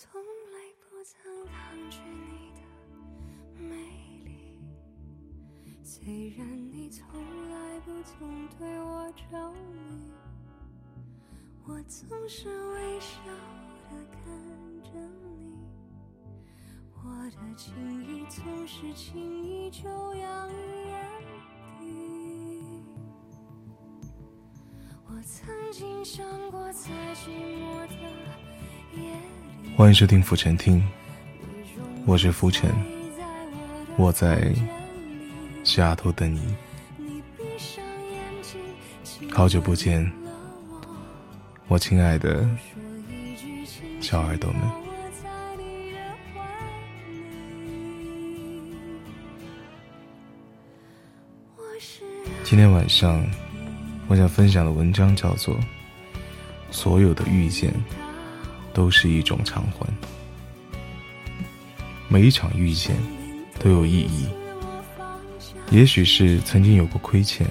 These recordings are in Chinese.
从来不曾抗拒你的美丽，虽然你从来不曾对我着迷，我总是微笑的看着你，我的情意总是轻易就洋溢眼底。我曾经想过，在寂寞的海。欢迎收听浮沉听，我是浮沉，我在西雅图等你。好久不见，我亲爱的小耳朵们。今天晚上，我想分享的文章叫做《所有的遇见》。都是一种偿还。每一场遇见都有意义，也许是曾经有过亏欠，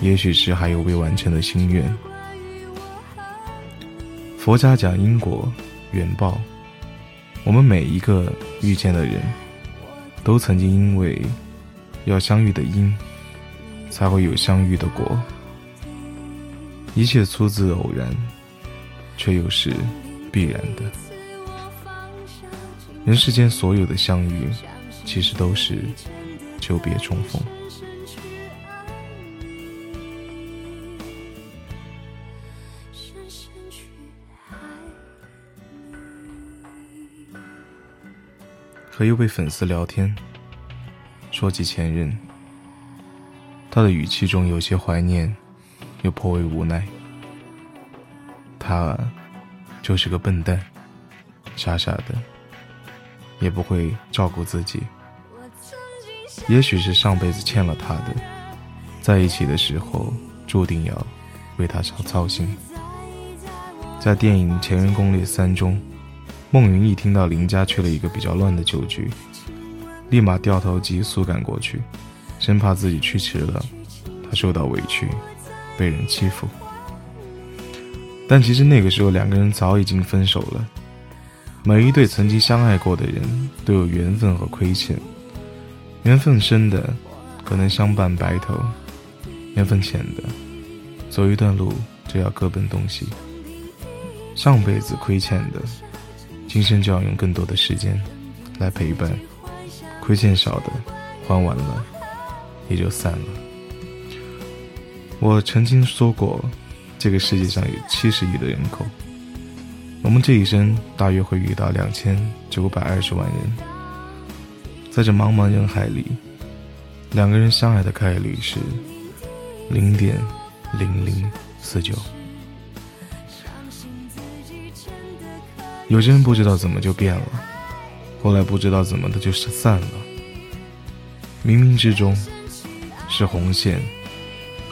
也许是还有未完成的心愿。佛家讲因果缘报，我们每一个遇见的人，都曾经因为要相遇的因，才会有相遇的果。一切出自偶然，却又是。必然的，人世间所有的相遇，其实都是久别重逢。和一位粉丝聊天，说起前任，他的语气中有些怀念，又颇为无奈。他。就是个笨蛋，傻傻的，也不会照顾自己。也许是上辈子欠了他的，在一起的时候注定要为他操操心。在电影《前任攻略三》中，孟云一听到林家去了一个比较乱的酒局，立马掉头急速赶过去，生怕自己去迟了，他受到委屈，被人欺负。但其实那个时候，两个人早已经分手了。每一对曾经相爱过的人，都有缘分和亏欠。缘分深的，可能相伴白头；缘分浅的，走一段路就要各奔东西。上辈子亏欠的，今生就要用更多的时间来陪伴；亏欠少的，还完了也就散了。我曾经说过。这个世界上有七十亿的人口，我们这一生大约会遇到两千九百二十万人。在这茫茫人海里，两个人相爱的概率是零点零零四九。有些人不知道怎么就变了，后来不知道怎么的就散了。冥冥之中，是红线，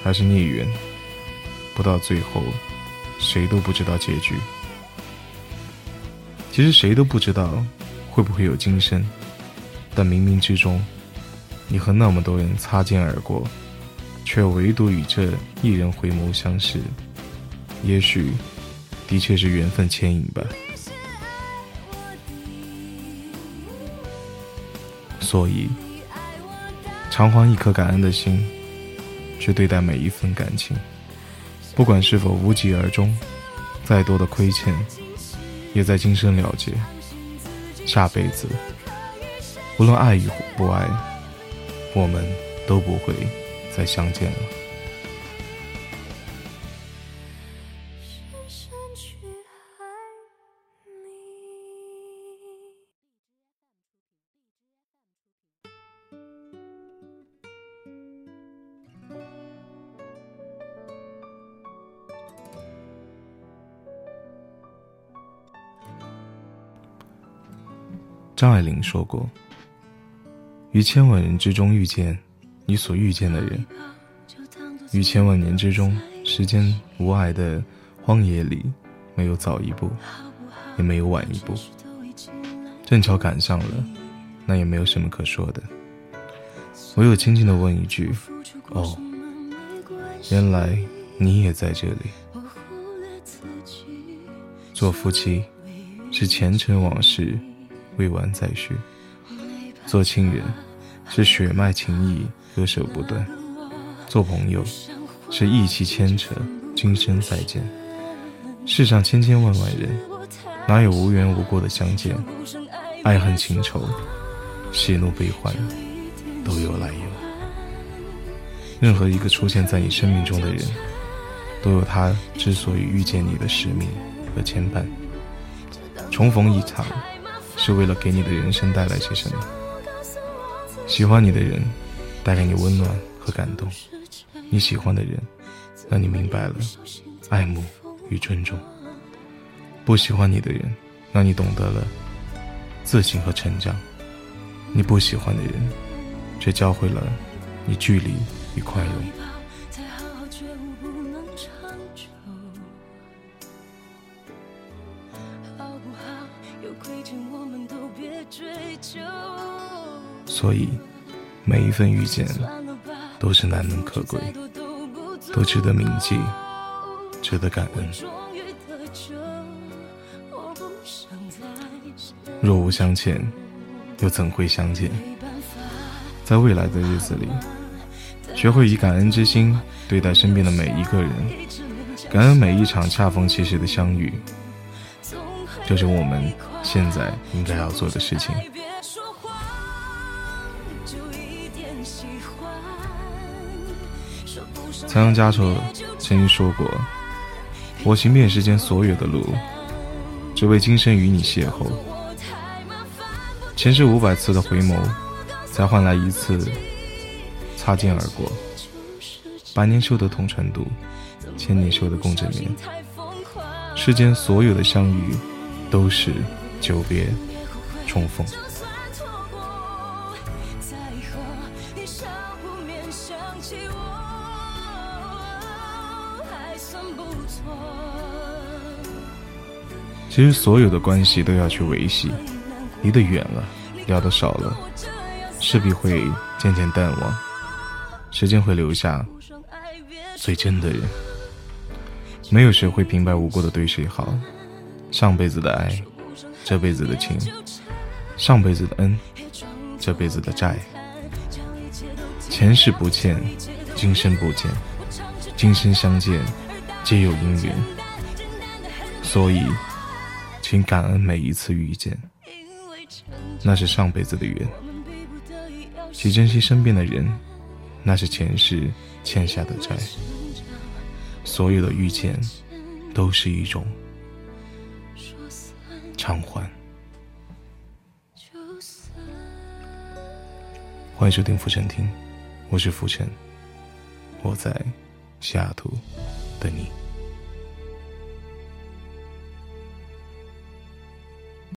还是孽缘？不到最后，谁都不知道结局。其实谁都不知道会不会有今生，但冥冥之中，你和那么多人擦肩而过，却唯独与这一人回眸相视，也许的确是缘分牵引吧。所以，偿还一颗感恩的心，去对待每一份感情。不管是否无疾而终，再多的亏欠，也在今生了结。下辈子，无论爱与不爱，我们都不会再相见了。张爱玲说过：“于千万人之中遇见你所遇见的人，于千万年之中，时间无碍的荒野里，没有早一步，也没有晚一步，正巧赶上了，那也没有什么可说的。唯有轻轻的问一句：‘哦，原来你也在这里。’做夫妻。”是前尘往事未完再续；做亲人，是血脉情谊割舍不断；做朋友，是义气牵扯今生再见。世上千千万万人，哪有无缘无故的相见？爱恨情仇，喜怒悲欢，都有来由。任何一个出现在你生命中的人，都有他之所以遇见你的使命和牵绊。重逢一场，是为了给你的人生带来些什么？喜欢你的人，带给你温暖和感动；你喜欢的人，让你明白了爱慕。与尊重，不喜欢你的人，让你懂得了自信和成长；你不喜欢的人，却教会了你距离与宽容。所以，每一份遇见都是难能可贵，都值得铭记。值得感恩。若无相欠，又怎会相见？在未来的日子里，学会以感恩之心对待身边的每一个人，感恩每一场恰逢其时的相遇，就是我们现在应该要做的事情。仓央嘉措曾经说过。我行遍世间所有的路，只为今生与你邂逅。前世五百次的回眸，才换来一次擦肩而过。百年修得同船渡，千年修得共枕眠。世间所有的相遇，都是久别重逢。其实所有的关系都要去维系，离得远了，聊得少了，势必会渐渐淡忘。时间会留下最真的人，没有谁会平白无故的对谁好。上辈子的爱，这辈子的情；上辈子的恩，这辈子的债。前世不欠，今生不见，今生相见，皆有因缘。所以。请感恩每一次遇见，那是上辈子的缘；请珍惜身边的人，那是前世欠下的债。所有的遇见，都是一种偿还。欢迎收听浮沉听，我是浮沉，我在西雅图等你。